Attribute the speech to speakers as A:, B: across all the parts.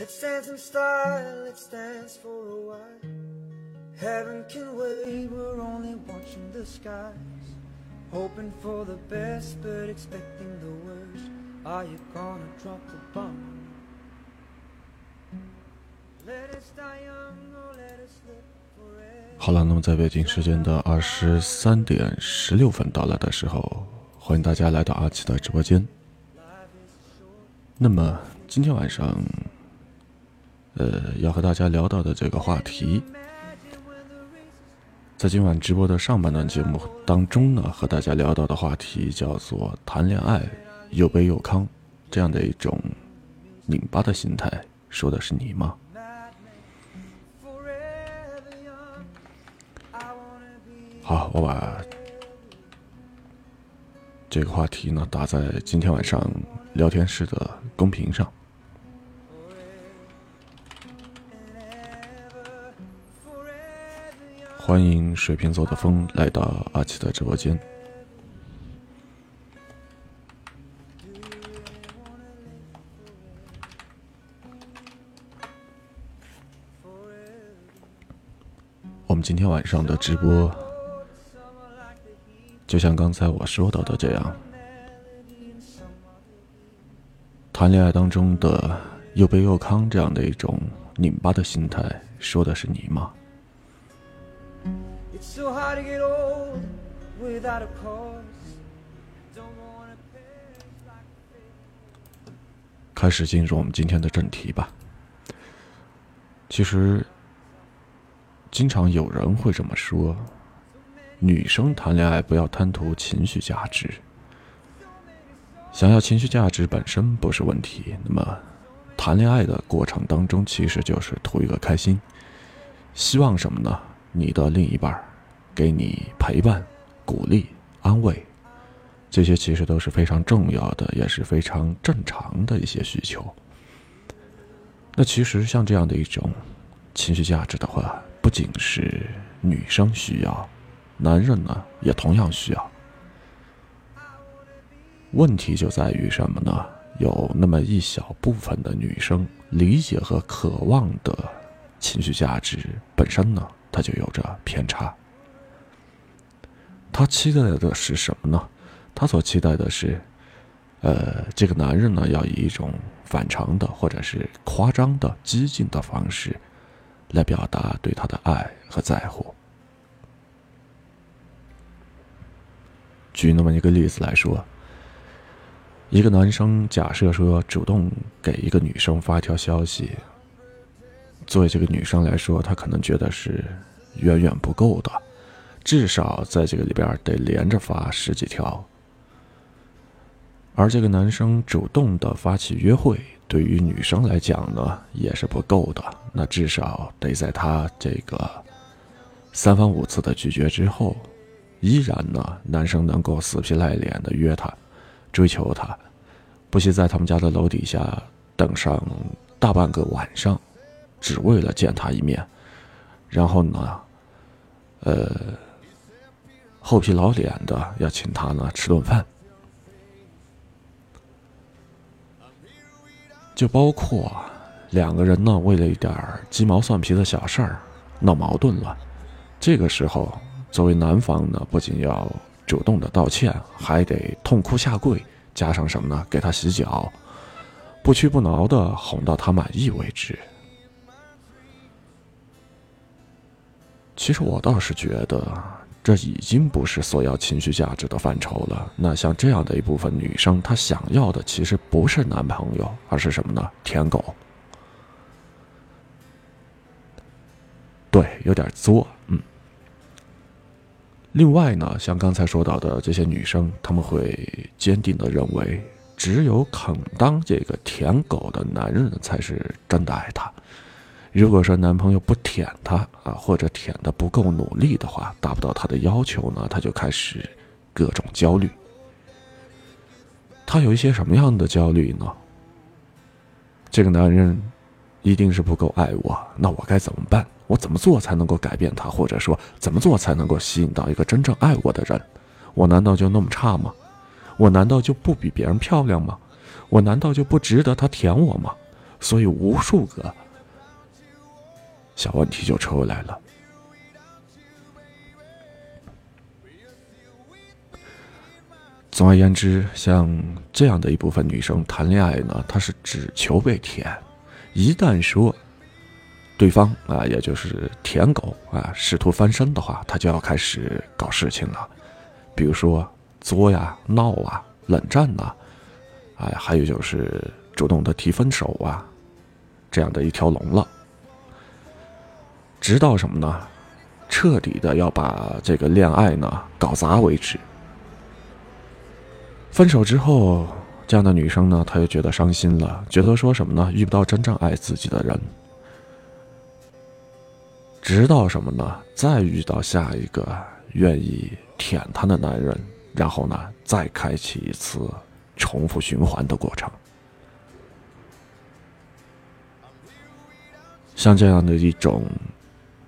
A: Let's dance in style, let's dance for a while. Heaven can wait, we're only watching the skies. Hoping for the best, but expecting the worst. Are you gonna drop the bomb? Let us die young or let us live
B: 好了，那么在北京时间的二十三点十六分到来的时候，欢迎大家来到阿奇的直播间。那么今天晚上，呃，要和大家聊到的这个话题，在今晚直播的上半段节目当中呢，和大家聊到的话题叫做谈恋爱又悲又康这样的一种拧巴的心态，说的是你吗？好，我把这个话题呢打在今天晚上聊天室的公屏上。欢迎水瓶座的风来到阿奇的直播间。我们今天晚上的直播，就像刚才我说到的这样，谈恋爱当中的又悲又康这样的一种拧巴的心态，说的是你吗？
A: Sohowtogetoldwithoutofcourse
B: 开始进入我们今天的正题吧。其实，经常有人会这么说：女生谈恋爱不要贪图情绪价值，想要情绪价值本身不是问题。那么，谈恋爱的过程当中，其实就是图一个开心。希望什么呢？你的另一半给你陪伴、鼓励、安慰，这些其实都是非常重要的，也是非常正常的一些需求。那其实像这样的一种情绪价值的话，不仅是女生需要，男人呢也同样需要。问题就在于什么呢？有那么一小部分的女生理解和渴望的情绪价值本身呢，他就有着偏差。他期待的是什么呢？他所期待的是，呃，这个男人呢，要以一种反常的或者是夸张的、激进的方式，来表达对她的爱和在乎。举那么一个例子来说，一个男生假设说主动给一个女生发一条消息，作为这个女生来说，她可能觉得是远远不够的，至少在这个里边得连着发十几条。而这个男生主动的发起约会，对于女生来讲呢，也是不够的。那至少得在他这个三番五次的拒绝之后，依然呢，男生能够死皮赖脸的约她，追求她，不惜在他们家的楼底下等上大半个晚上，只为了见他一面。然后呢，呃，厚皮老脸的要请他呢吃顿饭。就包括两个人呢，为了一点鸡毛蒜皮的小事儿闹矛盾了，这个时候，作为男方呢，不仅要主动的道歉，还得痛哭下跪，加上什么呢？给他洗脚，不屈不挠的哄到他满意为止。其实我倒是觉得，这已经不是索要情绪价值的范畴了。那像这样的一部分女生，她想要的其实不是男朋友，而是什么呢？舔狗。对，有点作，嗯。另外呢，像刚才说到的这些女生，她们会坚定的认为，只有肯当这个舔狗的男人才是真的爱她。如果说男朋友不舔她啊，或者舔的不够努力的话，达不到她的要求呢，她就开始各种焦虑。她有一些什么样的焦虑呢？这个男人一定是不够爱我，那我该怎么办？我怎么做才能够改变他，或者说怎么做才能够吸引到一个真正爱我的人？我难道就那么差吗？我难道就不比别人漂亮吗？我难道就不值得他舔我吗？所以无数个小问题就出来了。总而言之，像这样的一部分女生谈恋爱呢，她是只求被舔，一旦说对方啊，也就是舔狗啊，试图翻身的话，她就要开始搞事情了，比如说作呀、闹啊、冷战呐，哎，还有就是主动的提分手啊，这样的一条龙了，直到什么呢？彻底的要把这个恋爱呢搞砸为止。分手之后，这样的女生呢，她又觉得伤心了，觉得说什么呢？遇不到真正爱自己的人，直到什么呢？再遇到下一个愿意舔她的男人，然后呢，再开启一次重复循环的过程。像这样的一种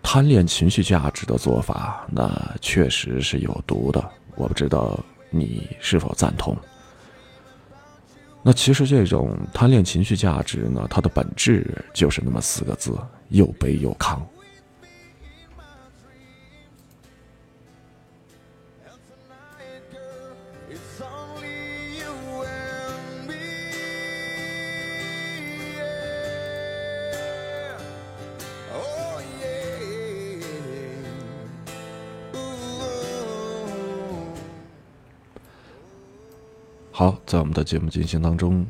B: 贪恋情绪价值的做法，那确实是有毒的。我不知道。你是否赞同？那其实这种贪恋情绪价值呢，它的本质就是那么四个字：又悲又亢。好，在我们的节目进行当中，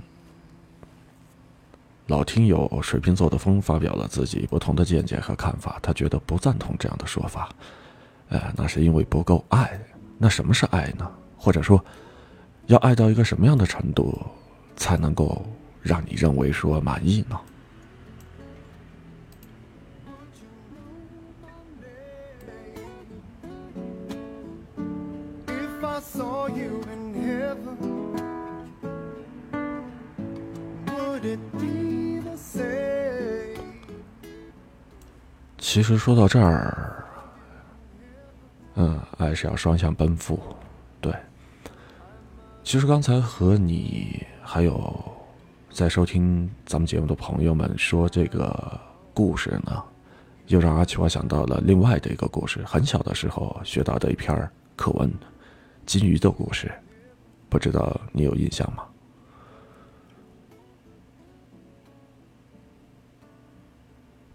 B: 老听友水瓶座的风发表了自己不同的见解和看法。他觉得不赞同这样的说法，呃，那是因为不够爱。那什么是爱呢？或者说，要爱到一个什么样的程度，才能够让你认为说满意呢？其实说到这儿，嗯，爱是要双向奔赴，对。其实刚才和你还有在收听咱们节目的朋友们说这个故事呢，又让阿奇我想到了另外的一个故事。很小的时候学到的一篇课文《金鱼的故事》，不知道你有印象吗？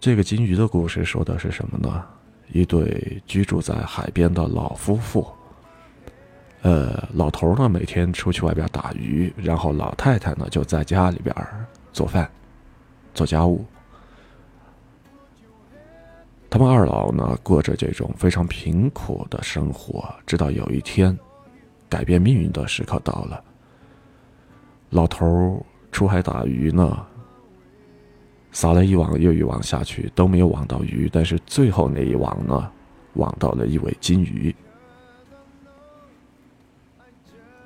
B: 这个金鱼的故事说的是什么呢？一对居住在海边的老夫妇。呃，老头呢每天出去外边打鱼，然后老太太呢就在家里边做饭、做家务。他们二老呢过着这种非常贫苦的生活，直到有一天，改变命运的时刻到了。老头出海打鱼呢。撒了一网又一网下去都没有网到鱼，但是最后那一网呢，网到了一尾金鱼。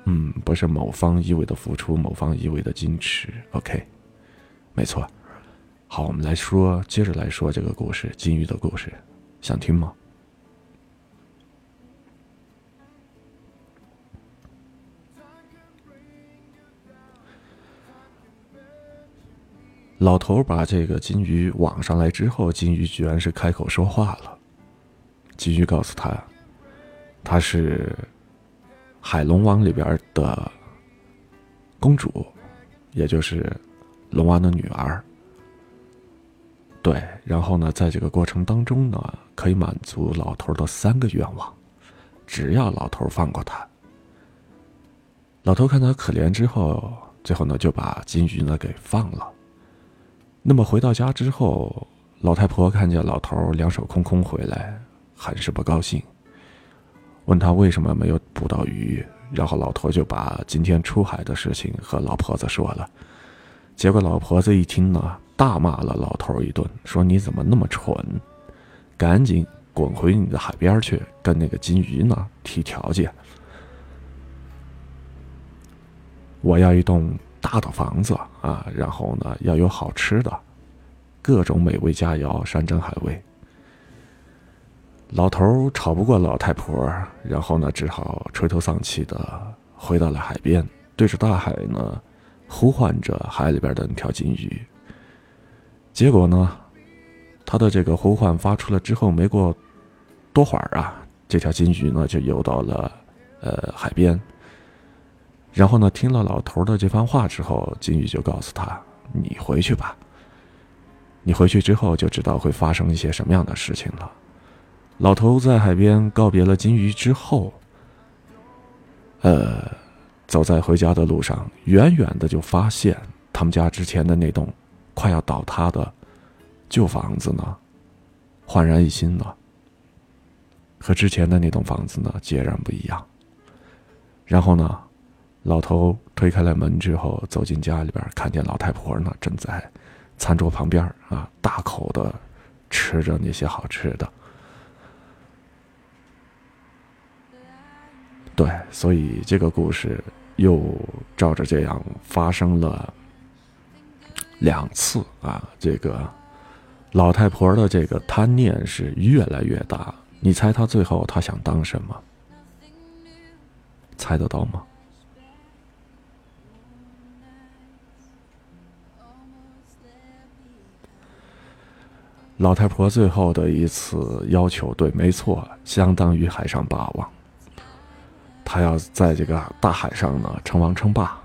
B: 嗯，不是某方一味的付出，某方一味的矜持。OK，没错。好，我们来说，接着来说这个故事，金鱼的故事，想听吗？老头把这个金鱼网上来之后，金鱼居然是开口说话了。金鱼告诉他，他是海龙王里边的公主，也就是龙王的女儿。对，然后呢，在这个过程当中呢，可以满足老头的三个愿望，只要老头放过他。老头看他可怜之后，最后呢就把金鱼呢给放了。那么回到家之后，老太婆看见老头两手空空回来，很是不高兴，问他为什么没有捕到鱼。然后老头就把今天出海的事情和老婆子说了。结果老婆子一听呢，大骂了老头一顿，说：“你怎么那么蠢？赶紧滚回你的海边去，跟那个金鱼呢提条件。我要一栋。”大的房子啊，然后呢要有好吃的，各种美味佳肴，山珍海味。老头吵不过老太婆，然后呢只好垂头丧气的回到了海边，对着大海呢呼唤着海里边的那条金鱼。结果呢，他的这个呼唤发出了之后，没过多会儿啊，这条金鱼呢就游到了呃海边。然后呢，听了老头的这番话之后，金鱼就告诉他：“你回去吧。你回去之后就知道会发生一些什么样的事情了。”老头在海边告别了金鱼之后，呃，走在回家的路上，远远的就发现他们家之前的那栋快要倒塌的旧房子呢，焕然一新了，和之前的那栋房子呢截然不一样。然后呢？老头推开了门之后，走进家里边，看见老太婆呢，正在餐桌旁边啊，大口的吃着那些好吃的。对，所以这个故事又照着这样发生了两次啊。这个老太婆的这个贪念是越来越大，你猜她最后她想当什么？猜得到吗？老太婆最后的一次要求，对，没错，相当于海上霸王。她要在这个大海上呢称王称霸。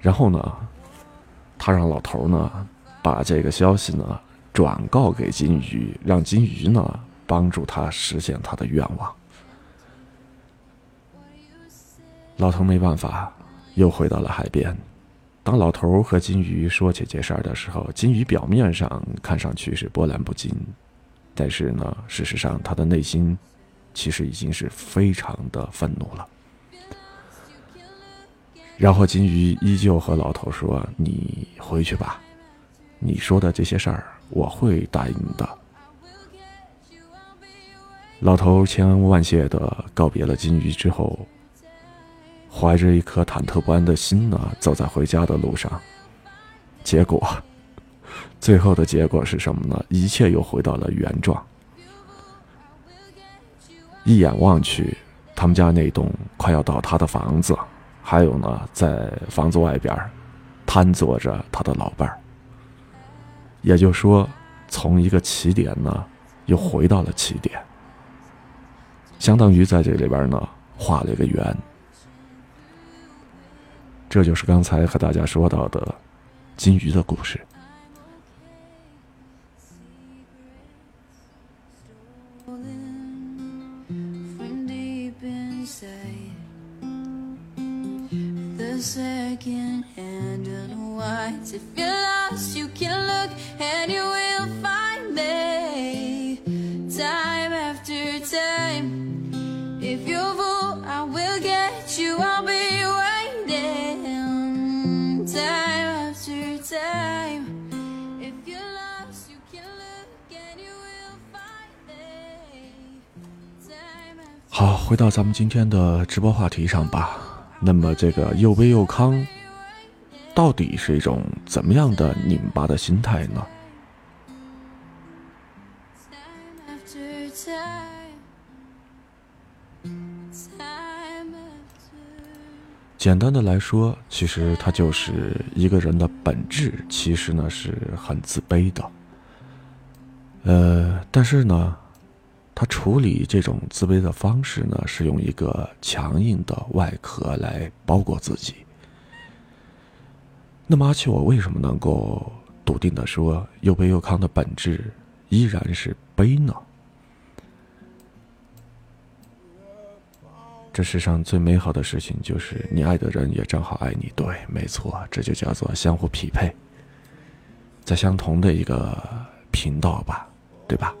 B: 然后呢，她让老头呢把这个消息呢转告给金鱼，让金鱼呢帮助他实现他的愿望。老头没办法，又回到了海边。当老头和金鱼说起这事儿的时候，金鱼表面上看上去是波澜不惊，但是呢，事实上他的内心其实已经是非常的愤怒了。然后金鱼依旧和老头说：“你回去吧，你说的这些事儿我会答应的。”老头千恩万谢的告别了金鱼之后。怀着一颗忐忑不安的心呢，走在回家的路上。结果，最后的结果是什么呢？一切又回到了原状。一眼望去，他们家那栋快要倒塌的房子，还有呢，在房子外边瘫坐着他的老伴儿。也就是说，从一个起点呢，又回到了起点，相当于在这里边呢画了一个圆。这就是刚才和大家说到的金鱼的故事。好，回到咱们今天的直播话题上吧。那么，这个又悲又康，到底是一种怎么样的拧巴的心态呢？简单的来说，其实它就是一个人的本质，其实呢是很自卑的。呃，但是呢。他处理这种自卑的方式呢，是用一个强硬的外壳来包裹自己。那么阿七，我为什么能够笃定的说又悲又康的本质依然是悲呢？这世上最美好的事情就是你爱的人也正好爱你，对，没错，这就叫做相互匹配，在相同的一个频道吧，对吧？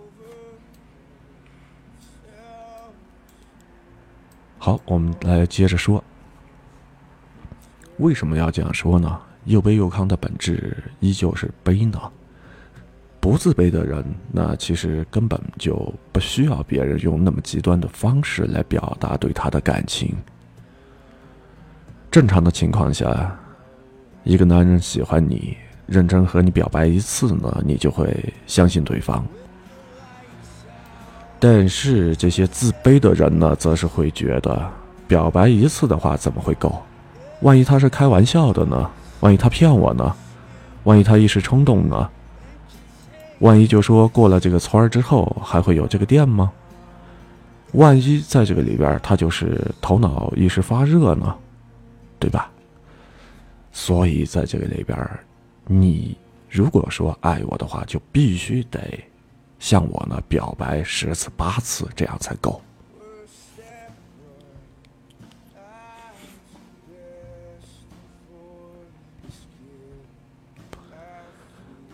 B: 好，我们来接着说，为什么要这样说呢？又悲又康的本质依旧是悲呢？不自卑的人，那其实根本就不需要别人用那么极端的方式来表达对他的感情。正常的情况下，一个男人喜欢你，认真和你表白一次呢，你就会相信对方。但是这些自卑的人呢，则是会觉得，表白一次的话怎么会够？万一他是开玩笑的呢？万一他骗我呢？万一他一时冲动呢？万一就说过了这个村儿之后还会有这个店吗？万一在这个里边他就是头脑一时发热呢，对吧？所以在这个里边你如果说爱我的话，就必须得向我呢表白十次八次，这样才够。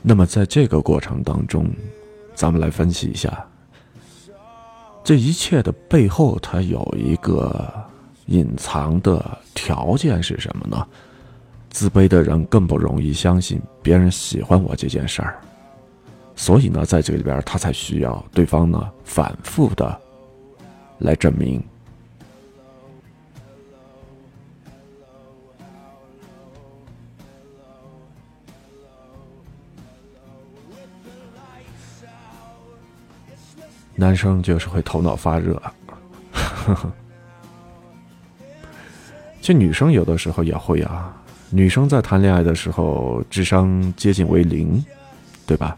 B: 那么在这个过程当中，咱们来分析一下，这一切的背后，它有一个隐藏的条件是什么呢？自卑的人更不容易相信别人喜欢我这件事儿，所以呢，在这里边他才需要对方呢反复的来证明。男生就是会头脑发热，这女生有的时候也会啊。女生在谈恋爱的时候，智商接近为零，对吧？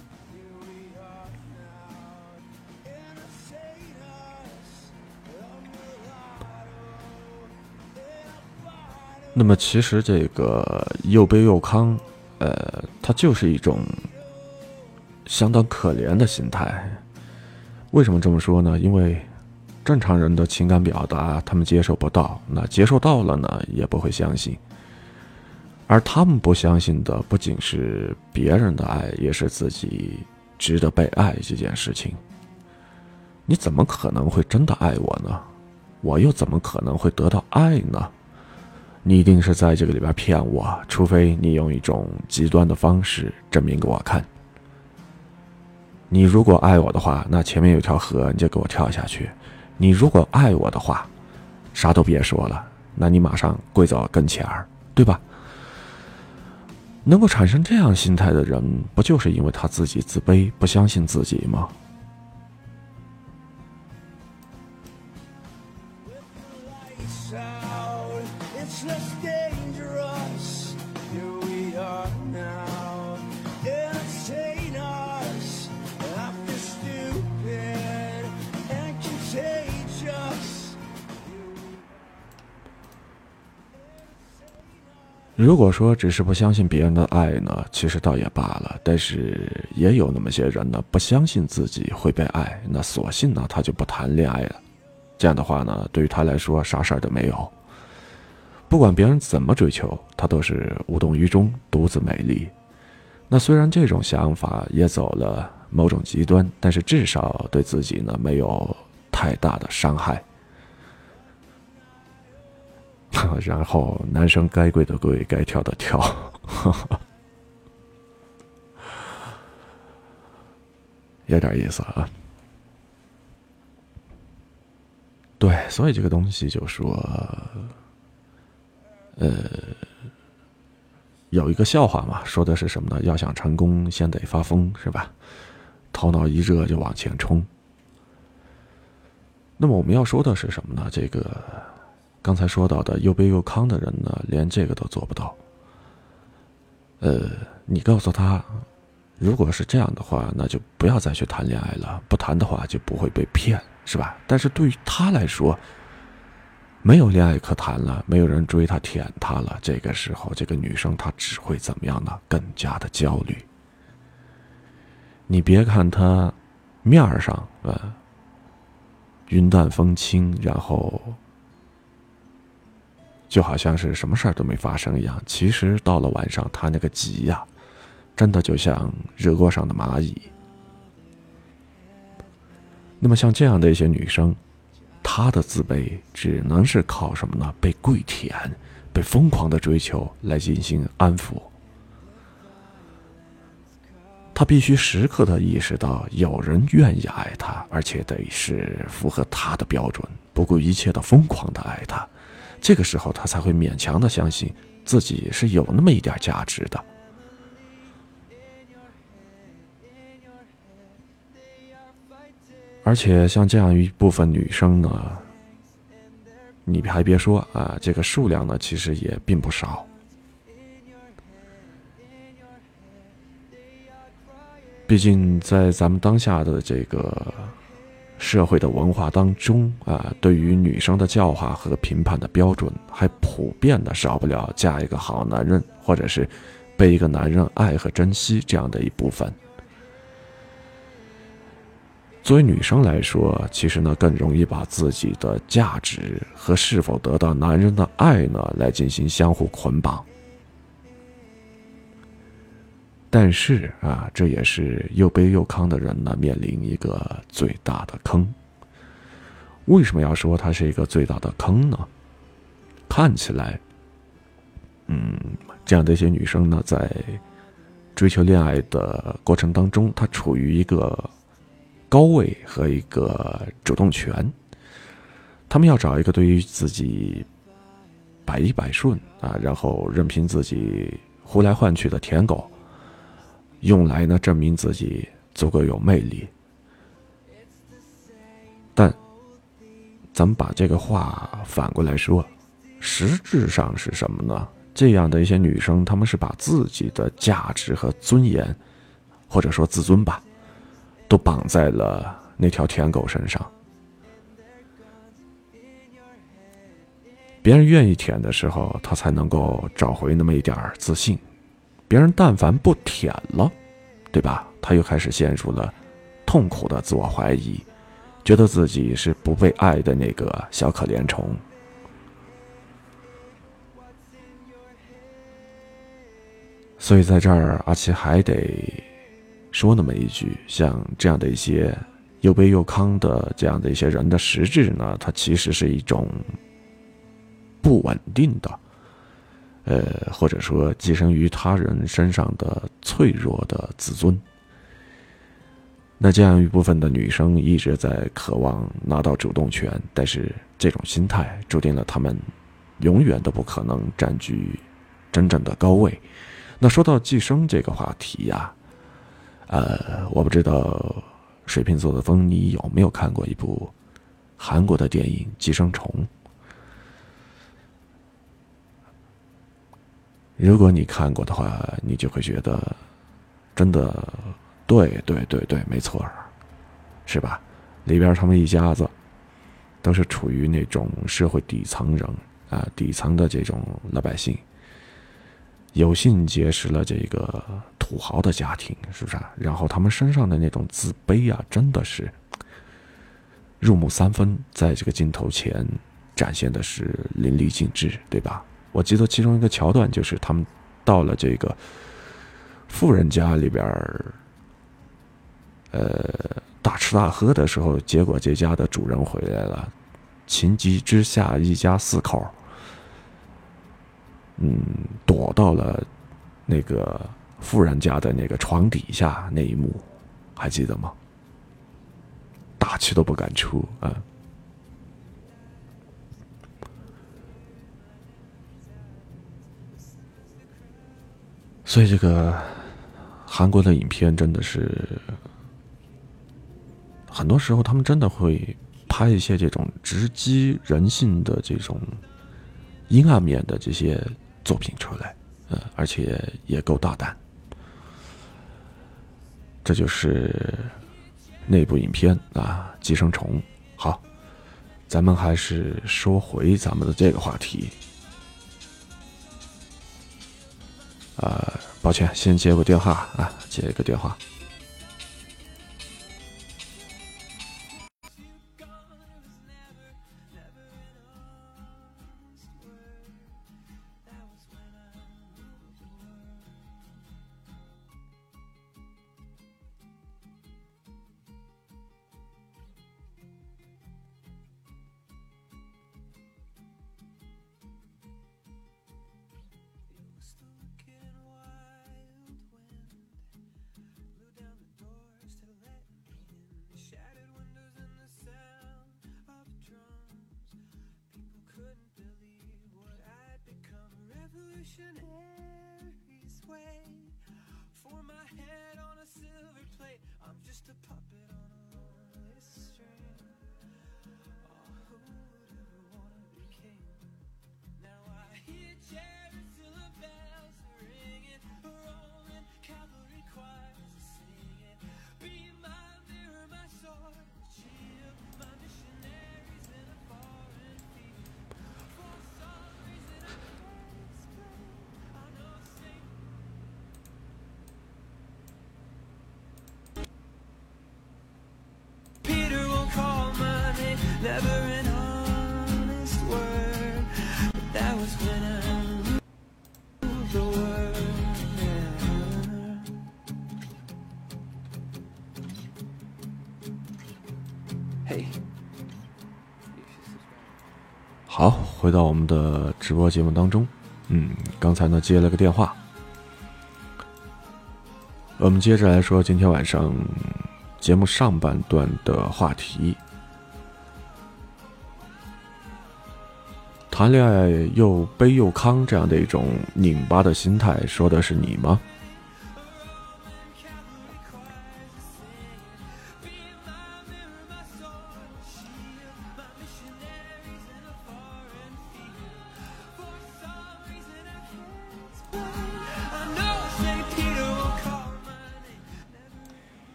B: 那么，其实这个又卑又亢，呃，它就是一种相当可怜的心态。为什么这么说呢？因为正常人的情感表达，他们接受不到，那接受到了呢，也不会相信。而他们不相信的，不仅是别人的爱，也是自己值得被爱这件事情。你怎么可能会真的爱我呢？我又怎么可能会得到爱呢？你一定是在这个里边骗我，除非你用一种极端的方式证明给我看。你如果爱我的话，那前面有条河，你就给我跳下去；你如果爱我的话，啥都别说了，那你马上跪在我跟前儿，对吧？能够产生这样心态的人，不就是因为他自己自卑，不相信自己吗？如果说只是不相信别人的爱呢，其实倒也罢了。但是也有那么些人呢，不相信自己会被爱，那索性呢他就不谈恋爱了。这样的话呢，对于他来说啥事儿都没有。不管别人怎么追求，他都是无动于衷，独自美丽。那虽然这种想法也走了某种极端，但是至少对自己呢没有太大的伤害。然后男生该跪的跪，该跳的跳，有点意思啊。对，所以这个东西就说，呃，有一个笑话嘛，说的是什么呢？要想成功，先得发疯，是吧？头脑一热就往前冲。那么我们要说的是什么呢？这个。刚才说到的又卑又亢的人呢，连这个都做不到。呃，你告诉他，如果是这样的话，那就不要再去谈恋爱了。不谈的话，就不会被骗，是吧？但是对于他来说，没有恋爱可谈了，没有人追他、舔他了。这个时候，这个女生她只会怎么样呢？更加的焦虑。你别看她面上啊云淡风轻，然后。就好像是什么事儿都没发生一样，其实到了晚上，他那个急呀，真的就像热锅上的蚂蚁。那么像这样的一些女生，她的自卑只能是靠什么呢？被跪舔，被疯狂的追求来进行安抚。她必须时刻的意识到，有人愿意爱她，而且得是符合她的标准，不顾一切的疯狂的爱她。这个时候，他才会勉强的相信自己是有那么一点价值的。而且，像这样一部分女生呢，你还别说啊，这个数量呢，其实也并不少。毕竟在咱们当下的这个社会的文化当中啊，对于女生的教化和评判的标准，还普遍的少不了嫁一个好男人，或者是被一个男人爱和珍惜这样的一部分。作为女生来说，其实呢更容易把自己的价值和是否得到男人的爱呢来进行相互捆绑。但是啊，这也是又悲又康的人呢面临一个最大的坑。为什么要说它是一个最大的坑呢？看起来，嗯，这样的一些女生呢，在追求恋爱的过程当中，她处于一个。高位和一个主动权，他们要找一个对于自己百依百顺啊，然后任凭自己呼来唤去的舔狗，用来呢证明自己足够有魅力。但咱们把这个话反过来说，实质上是什么呢？这样的一些女生，她们是把自己的价值和尊严，或者说自尊吧。都绑在了那条舔狗身上。别人愿意舔的时候，他才能够找回那么一点自信；别人但凡不舔了，对吧？他又开始陷入了痛苦的自我怀疑，觉得自己是不被爱的那个小可怜虫。所以在这儿，阿奇还得。说那么一句，像这样的一些又悲又康的这样的一些人的实质呢，它其实是一种不稳定的，呃，或者说寄生于他人身上的脆弱的自尊。那这样一部分的女生一直在渴望拿到主动权，但是这种心态注定了她们永远都不可能占据真正的高位。那说到寄生这个话题呀。呃，我不知道水瓶座的风，你有没有看过一部韩国的电影《寄生虫》？如果你看过的话，你就会觉得，真的，对对对对，没错是吧？里边他们一家子都是处于那种社会底层人啊，底层的这种老百姓。有幸结识了这个土豪的家庭，是不是？然后他们身上的那种自卑啊，真的是入木三分，在这个镜头前展现的是淋漓尽致，对吧？我记得其中一个桥段就是他们到了这个富人家里边儿呃，大吃大喝的时候，结果这家的主人回来了，情急之下，一家四口。嗯，躲到了那个富人家的那个床底下那一幕，还记得吗？大气都不敢出啊！所以这个韩国的影片真的是，很多时候他们真的会拍一些这种直击人性的这种阴暗面的这些。作品出来，呃，而且也够大胆。这就是那部影片啊，《寄生虫》。好，咱们还是说回咱们的这个话题。呃，抱歉，先接个电话啊，接一个电话。imaginary way. 回到我们的直播节目当中。嗯，刚才呢接了个电话，我们接着来说今天晚上节目上半段的话题。谈恋爱又悲又康这样的一种拧巴的心态，说的是你吗？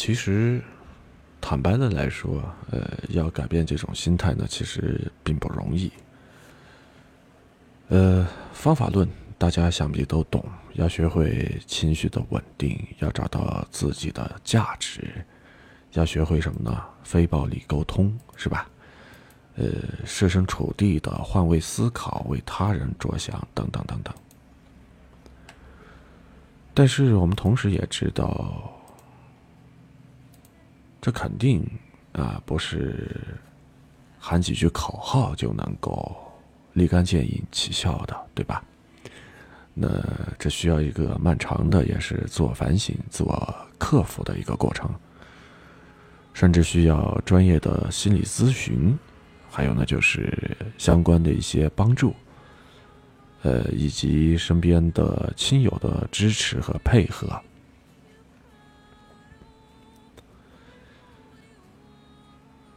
B: 其实。坦白的来说，呃，要改变这种心态呢，其实并不容易。呃，方法论大家想必都懂，要学会情绪的稳定，要找到自己的价值，要学会什么呢？非暴力沟通，是吧？呃，设身处地的换位思考，为他人着想，等等等等。但是我们同时也知道。这肯定啊，不是喊几句口号就能够立竿见影起效的，对吧？那这需要一个漫长的，也是自我反省、自我克服的一个过程，甚至需要专业的心理咨询，还有呢，就是相关的一些帮助，呃，以及身边的亲友的支持和配合。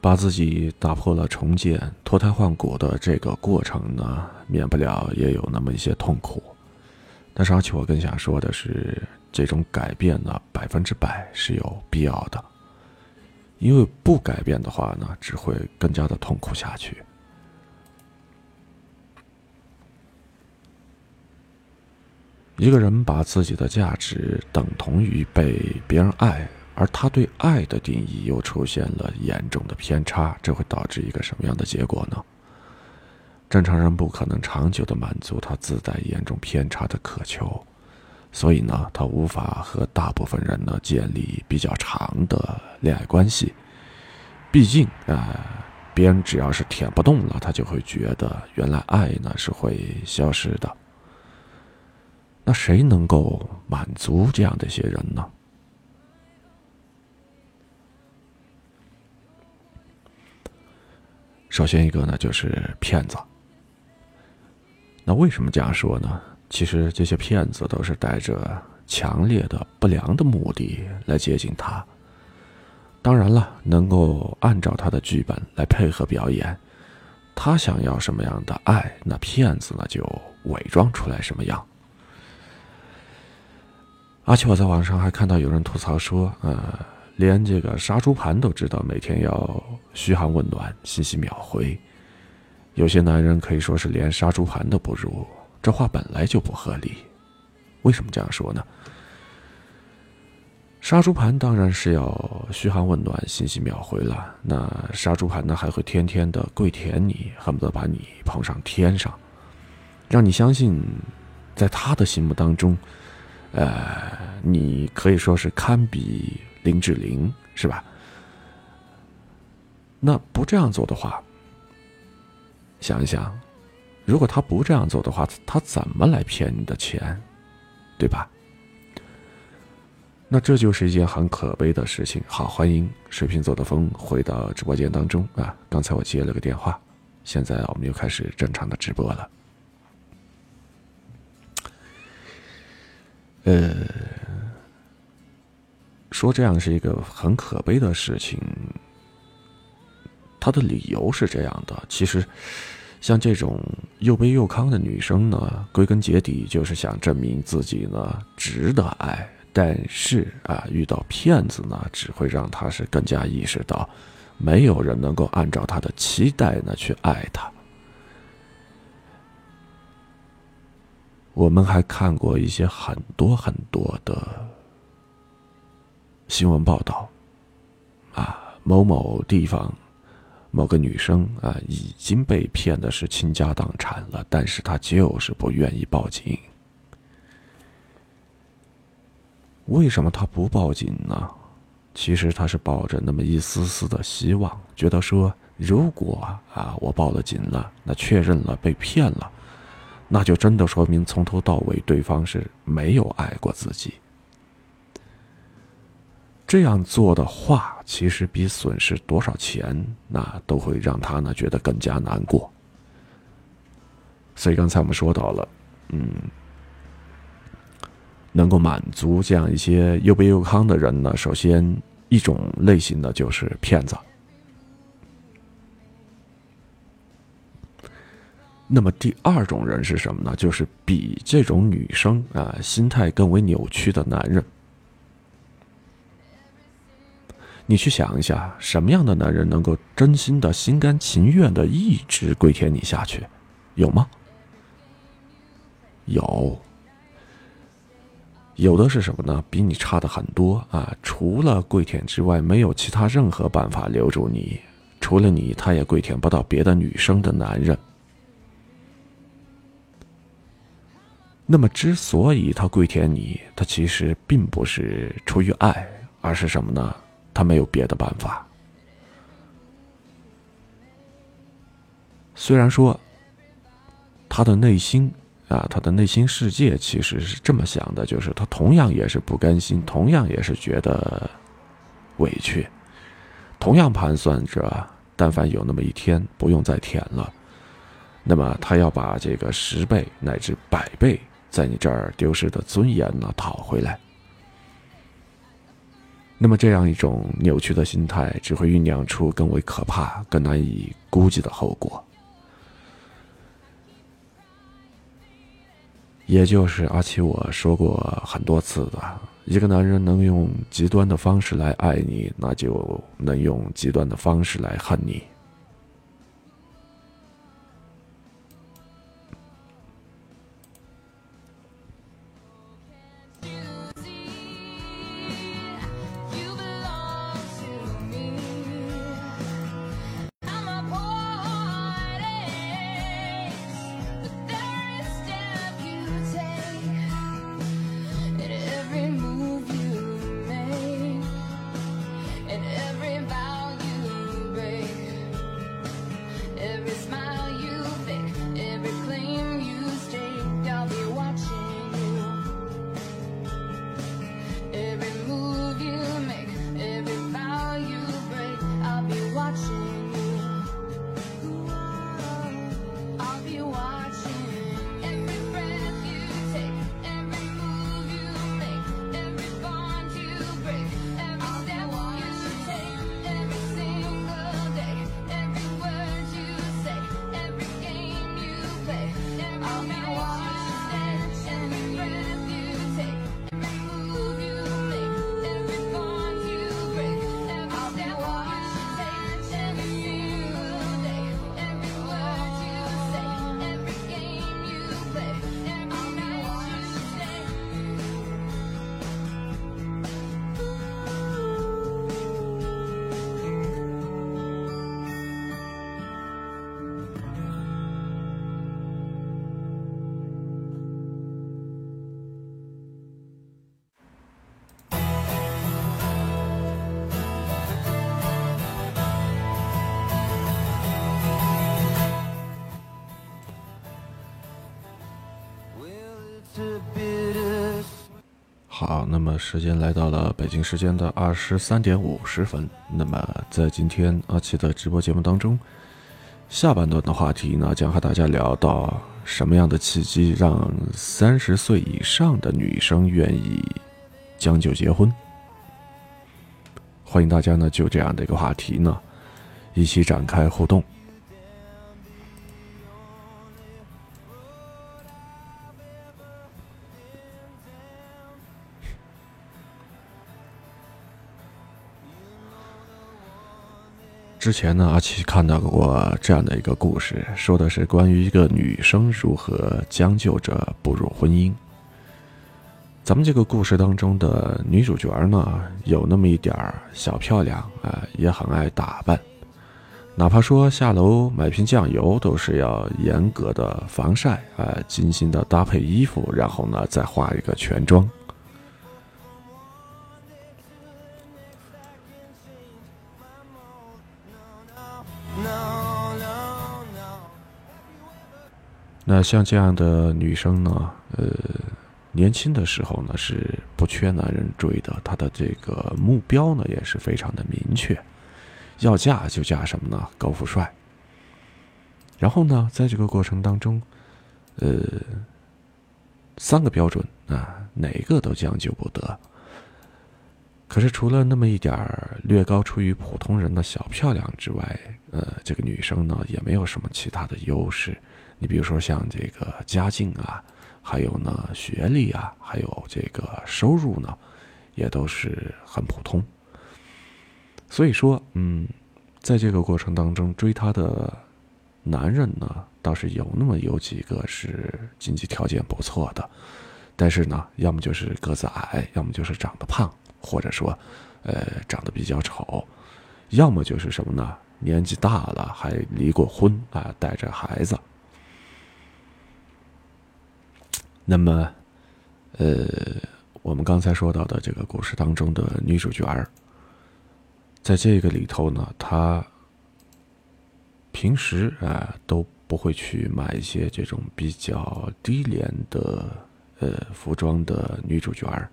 B: 把自己打破了重建、脱胎换骨的这个过程呢，免不了也有那么一些痛苦。但是，而且我更想说的是，这种改变呢，百分之百是有必要的。因为不改变的话呢，只会更加的痛苦下去。一个人把自己的价值等同于被别人爱。而他对爱的定义又出现了严重的偏差，这会导致一个什么样的结果呢？正常人不可能长久的满足他自带严重偏差的渴求，所以呢，他无法和大部分人呢建立比较长的恋爱关系。毕竟啊，别人只要是舔不动了，他就会觉得原来爱呢是会消失的。那谁能够满足这样的一些人呢？首先一个呢，就是骗子。那为什么这样说呢？其实这些骗子都是带着强烈的不良的目的来接近他。当然了，能够按照他的剧本来配合表演，他想要什么样的爱，那骗子呢就伪装出来什么样。而且我在网上还看到有人吐槽说，呃。连这个杀猪盘都知道每天要嘘寒问暖、信息秒回，有些男人可以说是连杀猪盘都不如，这话本来就不合理。为什么这样说呢？杀猪盘当然是要嘘寒问暖、信息秒回了，那杀猪盘呢还会天天的跪舔你，恨不得把你捧上天上，让你相信，在他的心目当中，呃，你可以说是堪比。林志玲是吧？那不这样做的话，想一想，如果他不这样做的话，他怎么来骗你的钱，对吧？那这就是一件很可悲的事情。好，欢迎水瓶座的风回到直播间当中啊！刚才我接了个电话，现在我们又开始正常的直播了。呃。说这样是一个很可悲的事情，他的理由是这样的：其实，像这种又悲又康的女生呢，归根结底就是想证明自己呢值得爱。但是啊，遇到骗子呢，只会让她是更加意识到，没有人能够按照她的期待呢去爱她。我们还看过一些很多很多的。新闻报道，啊，某某地方，某个女生啊，已经被骗的是倾家荡产了，但是她就是不愿意报警。为什么他不报警呢？其实他是抱着那么一丝丝的希望，觉得说，如果啊我报了警了，那确认了被骗了，那就真的说明从头到尾对方是没有爱过自己。这样做的话，其实比损失多少钱，那都会让他呢觉得更加难过。所以刚才我们说到了，嗯。能够满足这样一些又悲又康的人呢？首先，一种类型的就是骗子。那么第二种人是什么呢？就是比这种女生啊心态更为扭曲的男人。你去想一下，什么样的男人能够真心的心甘情愿的一直跪舔你下去？有吗？有。有的是什么呢？比你差的很多啊！除了跪舔之外，没有其他任何办法留住你。除了你，他也跪舔不到别的女生的男人。那么，之所以他跪舔你，他其实并不是出于爱，而是什么呢？他没有别的办法。虽然说，他的内心。啊，他的内心世界其实是这么想的，就是他同样也是不甘心，同样也是觉得委屈，同样盘算着，但凡有那么一天不用再舔了，那么他要把这个十倍乃至百倍在你这儿丢失的尊严呢讨回来。那么这样一种扭曲的心态，只会酝酿出更为可怕、更难以估计的后果。也就是阿奇我说过很多次的，一个男人能用极端的方式来爱你，那就能用极端的方式来恨你。那么时间来到了北京时间的二十三点五十分。那么在今天阿奇的直播节目当中，下半段的话题呢，将和大家聊到什么样的契机让三十岁以上的女生愿意将就结婚？欢迎大家呢就这样的一个话题呢，一起展开互动。之前呢，阿奇看到过这样的一个故事，说的是关于一个女生如何将就着步入婚姻。咱们这个故事当中的女主角呢，有那么一点儿小漂亮啊，也很爱打扮，哪怕说下楼买瓶酱油，都是要严格的防晒啊，精心的搭配衣服，然后呢再化一个全妆。那像这样的女生呢，呃，年轻的时候呢是不缺男人追的，她的这个目标呢也是非常的明确，要嫁就嫁什么呢？高富帅。然后呢，在这个过程当中，呃，三个标准啊，哪个都将就不得。可是除了那么一点儿略高出于普通人的小漂亮之外，呃，这个女生呢也没有什么其他的优势。你比如说像这个家境啊，还有呢学历啊，还有这个收入呢，也都是很普通。所以说，嗯，在这个过程当中追她的男人呢，倒是有那么有几个是经济条件不错的，但是呢，要么就是个子矮，要么就是长得胖。或者说，呃，长得比较丑，要么就是什么呢？年纪大了还离过婚啊，带着孩子。那么，呃，我们刚才说到的这个故事当中的女主角儿，在这个里头呢，她平时啊都不会去买一些这种比较低廉的呃服装的女主角儿。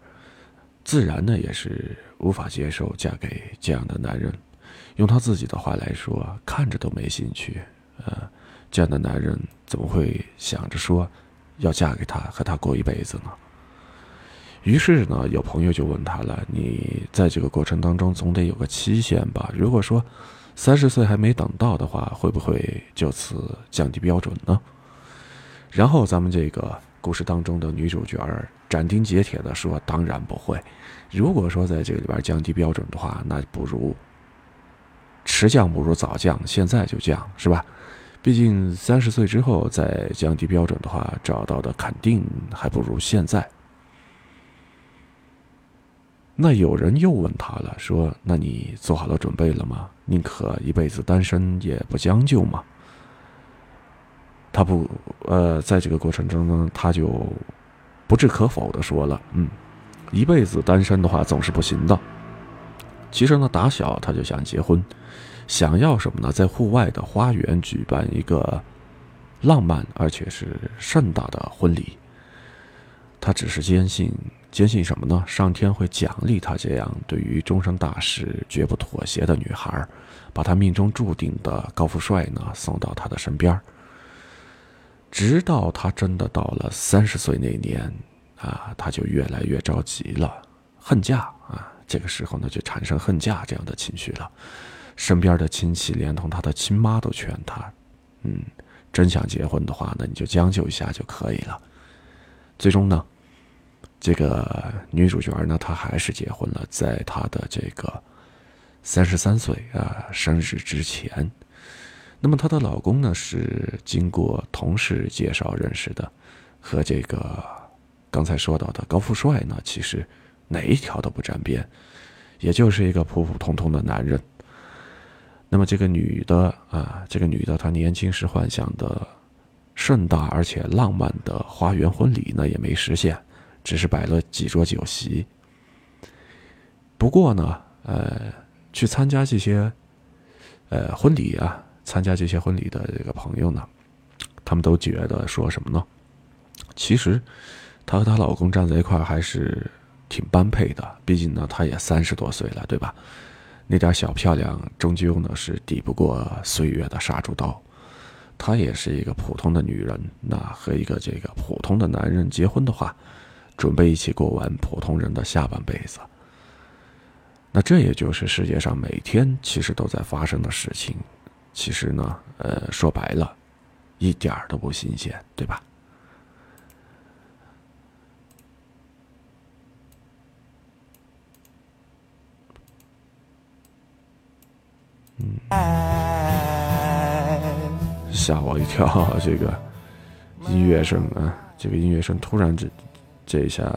B: 自然呢，也是无法接受嫁给这样的男人。用他自己的话来说，看着都没兴趣。呃，这样的男人怎么会想着说要嫁给他，和他过一辈子呢？于是呢，有朋友就问他了：“你在这个过程当中总得有个期限吧？如果说三十岁还没等到的话，会不会就此降低标准呢？”然后咱们这个故事当中的女主角斩钉截铁的说：“当然不会。”如果说在这里边降低标准的话，那不如迟降不如早降，现在就降，是吧？毕竟三十岁之后再降低标准的话，找到的肯定还不如现在。那有人又问他了，说：“那你做好了准备了吗？宁可一辈子单身也不将就吗？”他不，呃，在这个过程中呢，他就不置可否的说了：“嗯。”一辈子单身的话总是不行的。其实呢，打小他就想结婚，想要什么呢？在户外的花园举办一个浪漫而且是盛大的婚礼。他只是坚信，坚信什么呢？上天会奖励他这样对于终身大事绝不妥协的女孩，把他命中注定的高富帅呢送到他的身边。直到他真的到了三十岁那年。啊，他就越来越着急了，恨嫁啊！这个时候呢，就产生恨嫁这样的情绪了。身边的亲戚，连同他的亲妈都劝他：“嗯，真想结婚的话，那你就将就一下就可以了。”最终呢，这个女主角呢，她还是结婚了，在她的这个三十三岁啊生日之前。那么她的老公呢，是经过同事介绍认识的，和这个。刚才说到的高富帅呢，其实哪一条都不沾边，也就是一个普普通通的男人。那么这个女的啊，这个女的她年轻时幻想的盛大而且浪漫的花园婚礼呢，也没实现，只是摆了几桌酒席。不过呢，呃，去参加这些呃婚礼啊，参加这些婚礼的这个朋友呢，他们都觉得说什么呢？其实。她和她老公站在一块儿还是挺般配的，毕竟呢，她也三十多岁了，对吧？那点小漂亮终究呢是抵不过岁月的杀猪刀。她也是一个普通的女人，那和一个这个普通的男人结婚的话，准备一起过完普通人的下半辈子。那这也就是世界上每天其实都在发生的事情。其实呢，呃，说白了，一点儿都不新鲜，对吧？吓我一跳！这个音乐声啊，这个音乐声突然这这一下，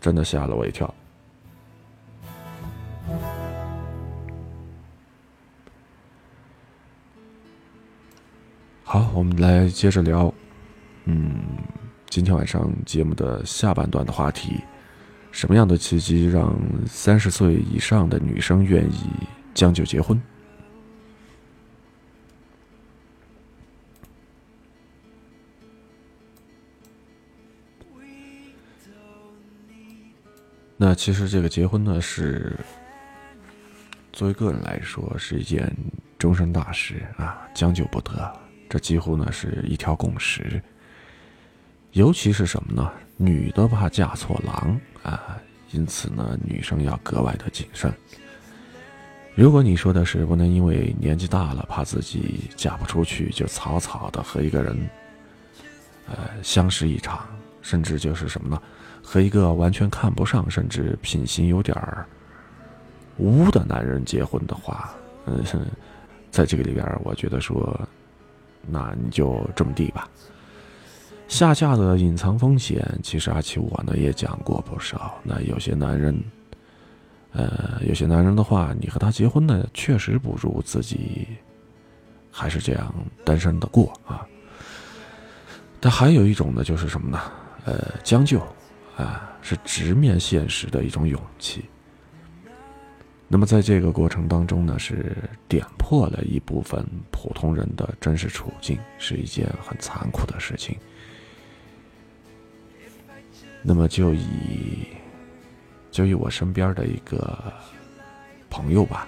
B: 真的吓了我一跳。好，我们来接着聊。嗯，今天晚上节目的下半段的话题：什么样的契机让三十岁以上的女生愿意将就结婚？那其实这个结婚呢，是作为个人来说是一件终身大事啊，将就不得。这几乎呢是一条共识。尤其是什么呢？女的怕嫁错郎啊，因此呢，女生要格外的谨慎。如果你说的是不能因为年纪大了，怕自己嫁不出去，就草草的和一个人，呃，相识一场，甚至就是什么呢？和一个完全看不上，甚至品行有点儿污的男人结婚的话，嗯，在这个里边，我觉得说，那你就这么地吧。下嫁的隐藏风险，其实阿奇我呢也讲过不少。那有些男人，呃，有些男人的话，你和他结婚呢，确实不如自己还是这样单身的过啊。但还有一种呢，就是什么呢？呃，将就。啊，是直面现实的一种勇气。那么，在这个过程当中呢，是点破了一部分普通人的真实处境，是一件很残酷的事情。那么，就以就以我身边的一个朋友吧，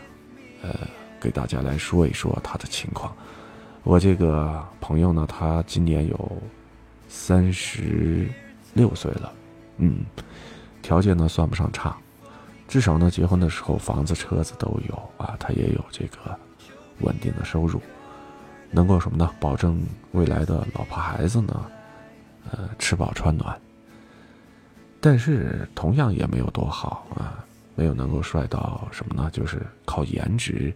B: 呃，给大家来说一说他的情况。我这个朋友呢，他今年有三十六岁了。嗯，条件呢算不上差，至少呢结婚的时候房子车子都有啊，他也有这个稳定的收入，能够什么呢？保证未来的老婆孩子呢，呃吃饱穿暖。但是同样也没有多好啊，没有能够帅到什么呢？就是靠颜值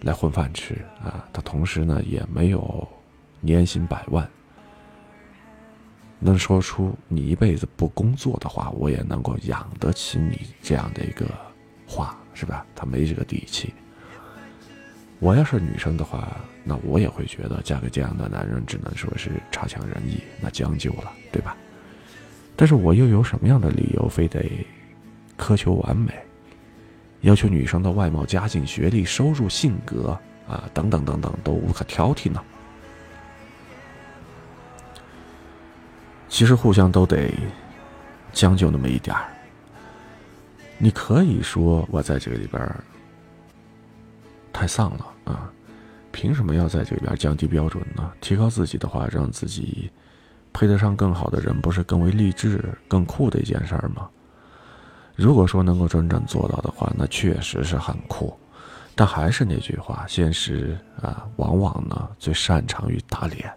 B: 来混饭吃啊。他同时呢也没有年薪百万。能说出你一辈子不工作的话，我也能够养得起你这样的一个话，是吧？他没这个底气。我要是女生的话，那我也会觉得嫁给这样的男人只能说是差强人意，那将就了，对吧？但是我又有什么样的理由非得苛求完美，要求女生的外貌、家境、学历、收入、性格啊等等等等都无可挑剔呢？其实互相都得将就那么一点儿。你可以说我在这个里边太丧了啊！凭什么要在这里边降低标准呢？提高自己的话，让自己配得上更好的人，不是更为励志、更酷的一件事儿吗？如果说能够真正做到的话，那确实是很酷。但还是那句话，现实啊，往往呢最擅长于打脸。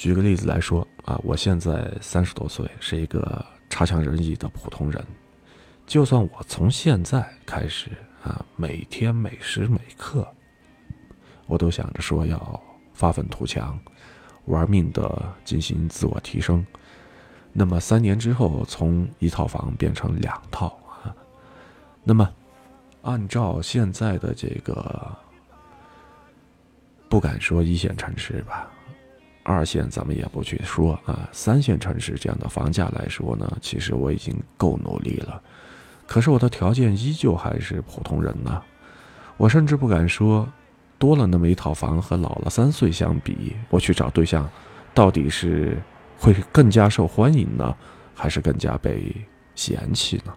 B: 举个例子来说啊，我现在三十多岁，是一个差强人意的普通人。就算我从现在开始啊，每天每时每刻，我都想着说要发愤图强，玩命的进行自我提升。那么三年之后，从一套房变成两套啊，那么按照现在的这个，不敢说一线城市吧。二线咱们也不去说啊，三线城市这样的房价来说呢，其实我已经够努力了，可是我的条件依旧还是普通人呢。我甚至不敢说，多了那么一套房和老了三岁相比，我去找对象，到底是会更加受欢迎呢，还是更加被嫌弃呢？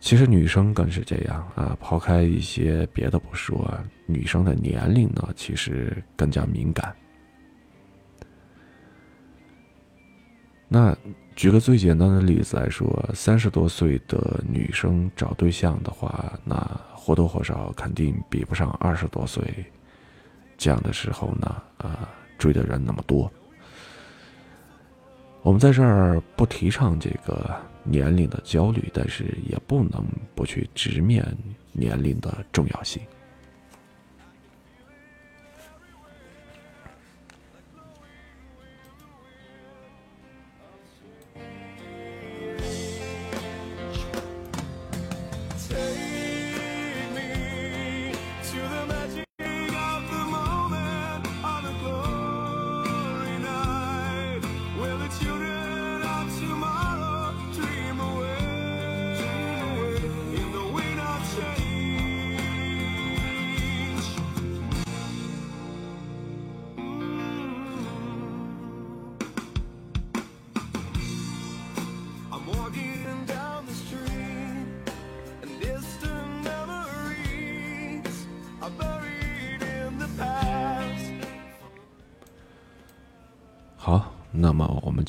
B: 其实女生更是这样啊，抛开一些别的不说，女生的年龄呢，其实更加敏感。那举个最简单的例子来说，三十多岁的女生找对象的话，那或多或少肯定比不上二十多岁这样的时候呢，啊，追的人那么多。我们在这儿不提倡这个。年龄的焦虑，但是也不能不去直面年龄的重要性。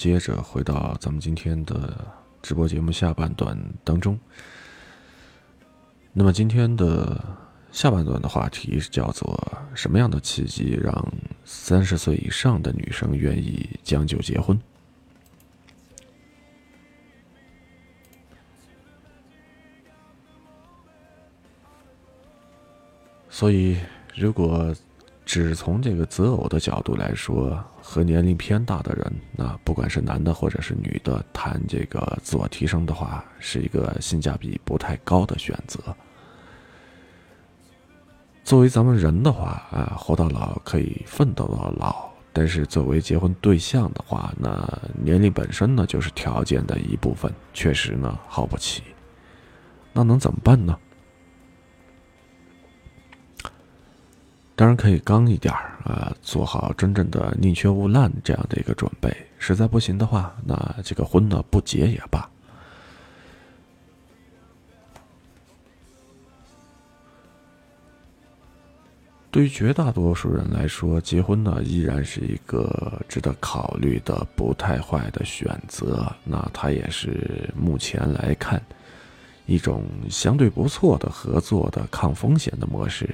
B: 接着回到咱们今天的直播节目下半段当中。那么今天的下半段的话题叫做什么样的契机让三十岁以上的女生愿意将就结婚？所以，如果只从这个择偶的角度来说，和年龄偏大的人，那不管是男的或者是女的，谈这个自我提升的话，是一个性价比不太高的选择。作为咱们人的话，啊，活到老可以奋斗到老，但是作为结婚对象的话，那年龄本身呢就是条件的一部分，确实呢耗不起。那能怎么办呢？当然可以刚一点儿啊，做好真正的宁缺毋滥这样的一个准备。实在不行的话，那这个婚呢不结也罢。对于绝大多数人来说，结婚呢依然是一个值得考虑的不太坏的选择。那它也是目前来看一种相对不错的合作的抗风险的模式。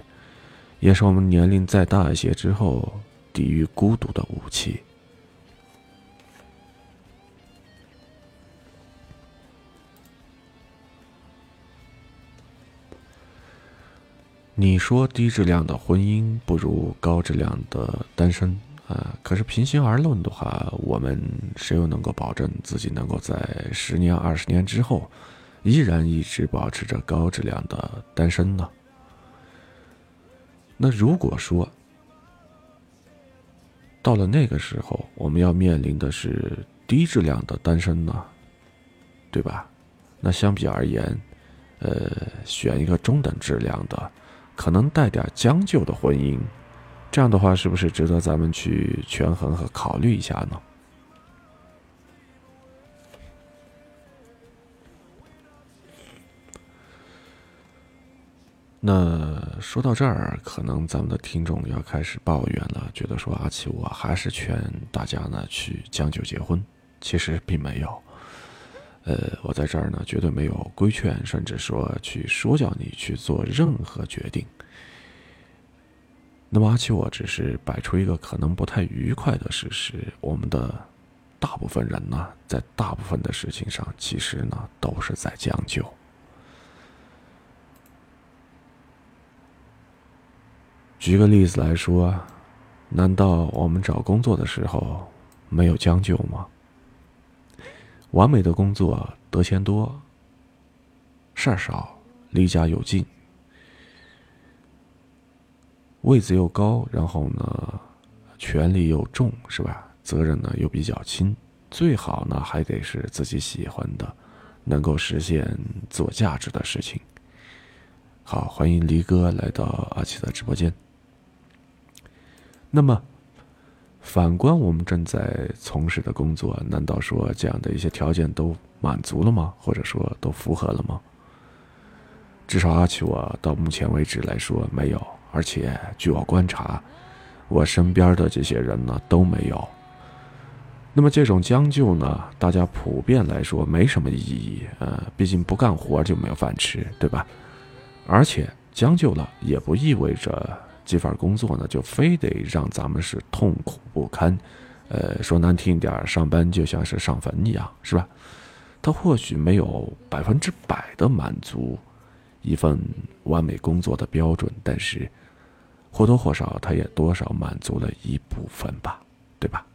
B: 也是我们年龄再大一些之后抵御孤独的武器。你说低质量的婚姻不如高质量的单身啊？可是平心而论的话，我们谁又能够保证自己能够在十年、二十年之后，依然一直保持着高质量的单身呢？那如果说到了那个时候，我们要面临的是低质量的单身呢，对吧？那相比而言，呃，选一个中等质量的，可能带点将就的婚姻，这样的话，是不是值得咱们去权衡和考虑一下呢？那说到这儿，可能咱们的听众要开始抱怨了，觉得说阿奇，我还是劝大家呢去将就结婚。其实并没有，呃，我在这儿呢绝对没有规劝，甚至说去说教你去做任何决定。那么阿奇，我只是摆出一个可能不太愉快的事实：我们的大部分人呢，在大部分的事情上，其实呢都是在将就。举个例子来说，难道我们找工作的时候没有将就吗？完美的工作得钱多，事儿少，离家又近，位子又高，然后呢，权力又重，是吧？责任呢又比较轻，最好呢还得是自己喜欢的，能够实现自我价值的事情。好，欢迎离哥来到阿奇的直播间。那么，反观我们正在从事的工作，难道说这样的一些条件都满足了吗？或者说都符合了吗？至少阿奇我到目前为止来说没有，而且据我观察，我身边的这些人呢都没有。那么这种将就呢，大家普遍来说没什么意义，呃，毕竟不干活就没有饭吃，对吧？而且将就了也不意味着。这份工作呢，就非得让咱们是痛苦不堪，呃，说难听点上班就像是上坟一样，是吧？他或许没有百分之百的满足一份完美工作的标准，但是或多或少，他也多少满足了一部分吧，对吧？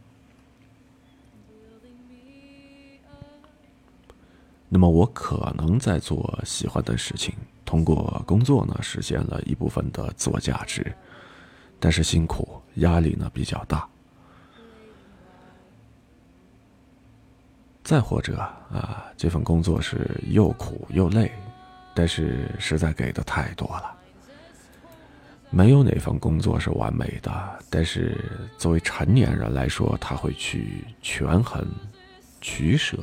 B: 那么我可能在做喜欢的事情，通过工作呢，实现了一部分的自我价值。但是辛苦，压力呢比较大。再或者啊，这份工作是又苦又累，但是实在给的太多了。没有哪份工作是完美的，但是作为成年人来说，他会去权衡、取舍，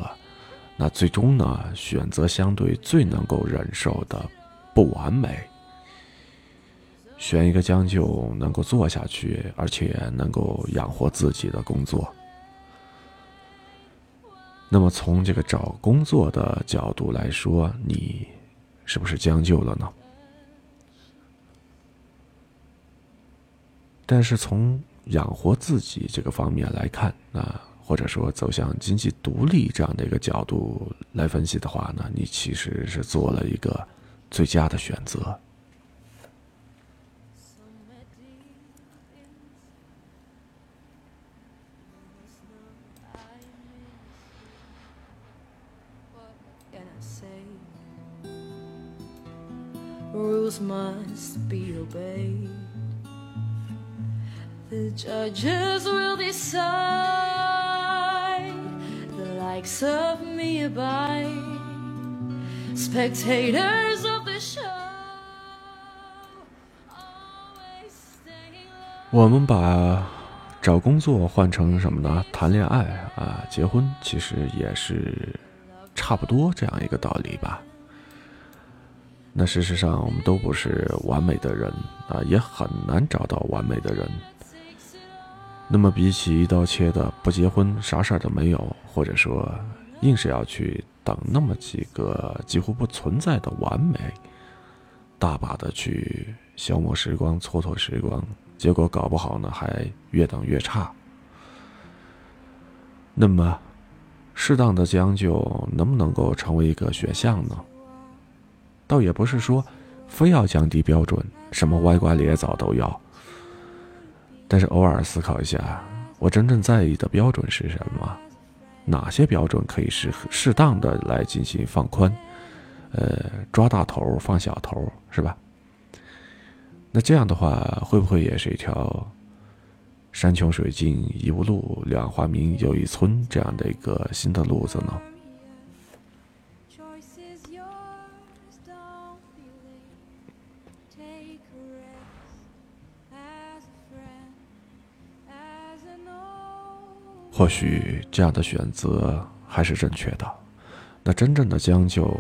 B: 那最终呢，选择相对最能够忍受的不完美。选一个将就能够做下去，而且能够养活自己的工作。
A: 那么从这个找工作的角度来说，你是不是将就了呢？但是从养活自己这个方面来看，那或者说走向经济独立这样的一个角度来分析的话呢，你其实是做了一个最佳的选择。
B: rules must be obeyed. The judges will decide, the likes of me abide, Spectators of the show. 我们把找工作换成什么呢？谈恋爱啊，结婚其实也是差不多这样一个道理吧。那事实上，我们都不是完美的人啊，也很难找到完美的人。那么，比起一刀切的不结婚，啥事儿都没有，或者说硬是要去等那么几个几乎不存在的完美，大把的去消磨时光、蹉跎时光，结果搞不好呢，还越等越差。那么，适当的将就能不能够成为一个选项呢？倒也不是说，非要降低标准，什么歪瓜裂枣都要。但是偶尔思考一下，我真正在意的标准是什么？哪些标准可以适适当的来进行放宽？呃，抓大头放小头，是吧？那这样的话，会不会也是一条山穷水尽疑无路，两岸花明又一村这样的一个新的路子呢？或许这样的选择还是正确的。那真正的将就，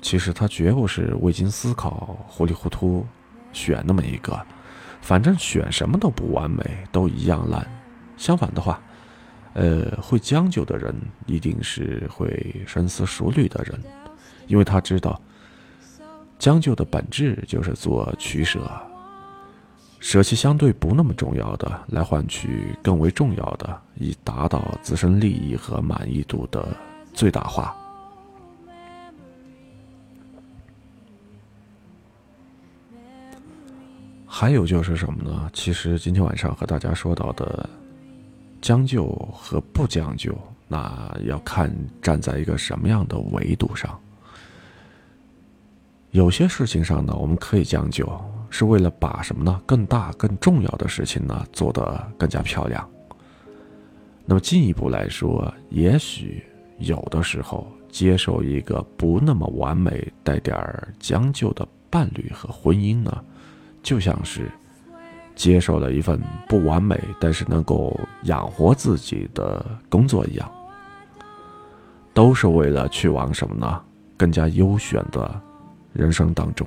B: 其实他绝不是未经思考、糊里糊涂选那么一个，反正选什么都不完美，都一样烂。相反的话，呃，会将就的人一定是会深思熟虑的人，因为他知道，将就的本质就是做取舍。舍弃相对不那么重要的，来换取更为重要的，以达到自身利益和满意度的最大化。还有就是什么呢？其实今天晚上和大家说到的，将就和不将就，那要看站在一个什么样的维度上。有些事情上呢，我们可以将就。是为了把什么呢？更大、更重要的事情呢做得更加漂亮。那么进一步来说，也许有的时候接受一个不那么完美、带点儿将就的伴侣和婚姻呢，就像是接受了一份不完美但是能够养活自己的工作一样，都是为了去往什么呢？更加优选的人生当中。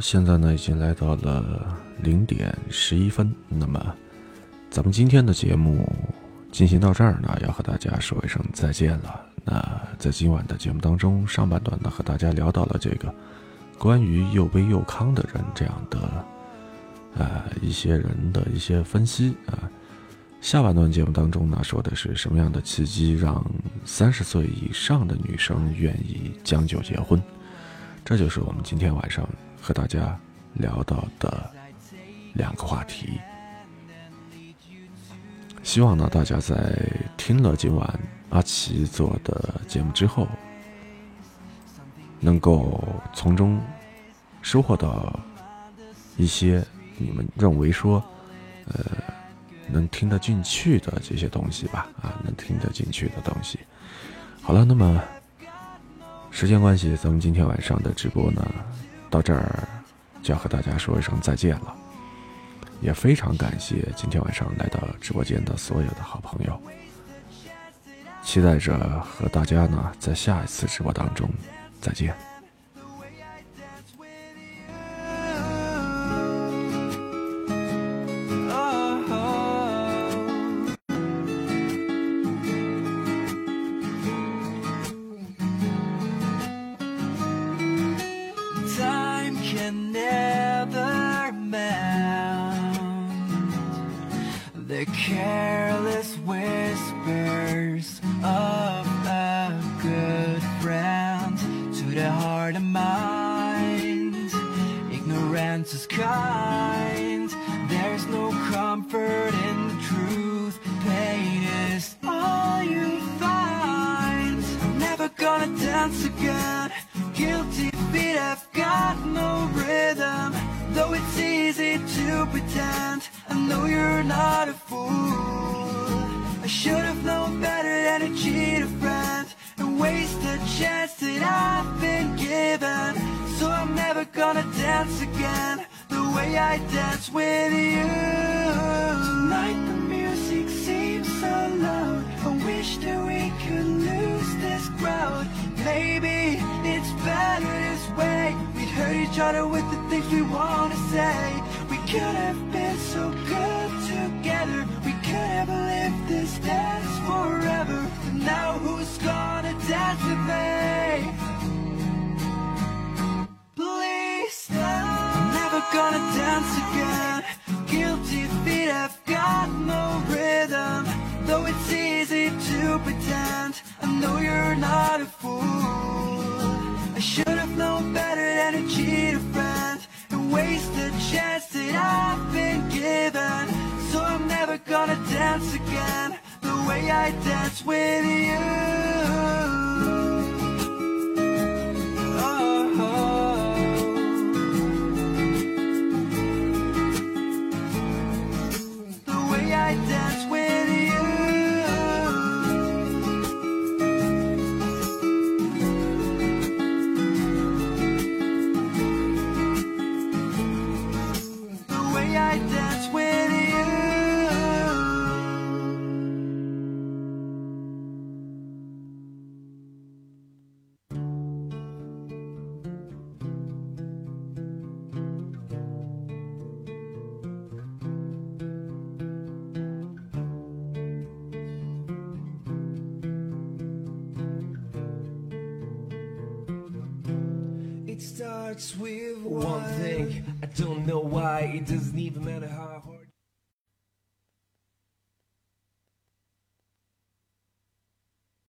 B: 现在呢已经来到了零点十一分，那么咱们今天的节目进行到这儿呢，要和大家说一声再见了。那在今晚的节目当中，上半段呢和大家聊到了这个关于又悲又康的人这样的呃一些人的一些分析啊。下半段节目当中呢，说的是什么样的契机让三十岁以上的女生愿意将就结婚？这就是我们今天晚上和大家聊到的两个话题。希望呢，大家在听了今晚阿奇做的节目之后，能够从中收获到一些你们认为说，呃。能听得进去的这些东西吧，啊，能听得进去的东西。好了，那么时间关系，咱们今天晚上的直播呢，到这儿就要和大家说一声再见了。也非常感谢今天晚上来到直播间的所有的好朋友，期待着和大家呢在下一次直播当中再见。
A: boy, I dance with you. Tonight the music seems so loud.
C: I
A: wish that we could lose this
C: crowd. Maybe
A: it's better this way.
C: We'd hurt each other with
A: the
C: things we wanna say. We could
A: have been so
C: good together. We could have lived this dance forever. But now who's gonna dance with me? gonna dance again. Guilty feet have got no rhythm Though it's easy to pretend. I know you're not a fool. I should have known better than to cheat a friend And waste the chance that I've been given. So I'm never gonna dance again The way I dance with you.
A: One thing. I don't know why, it doesn't even matter how hard.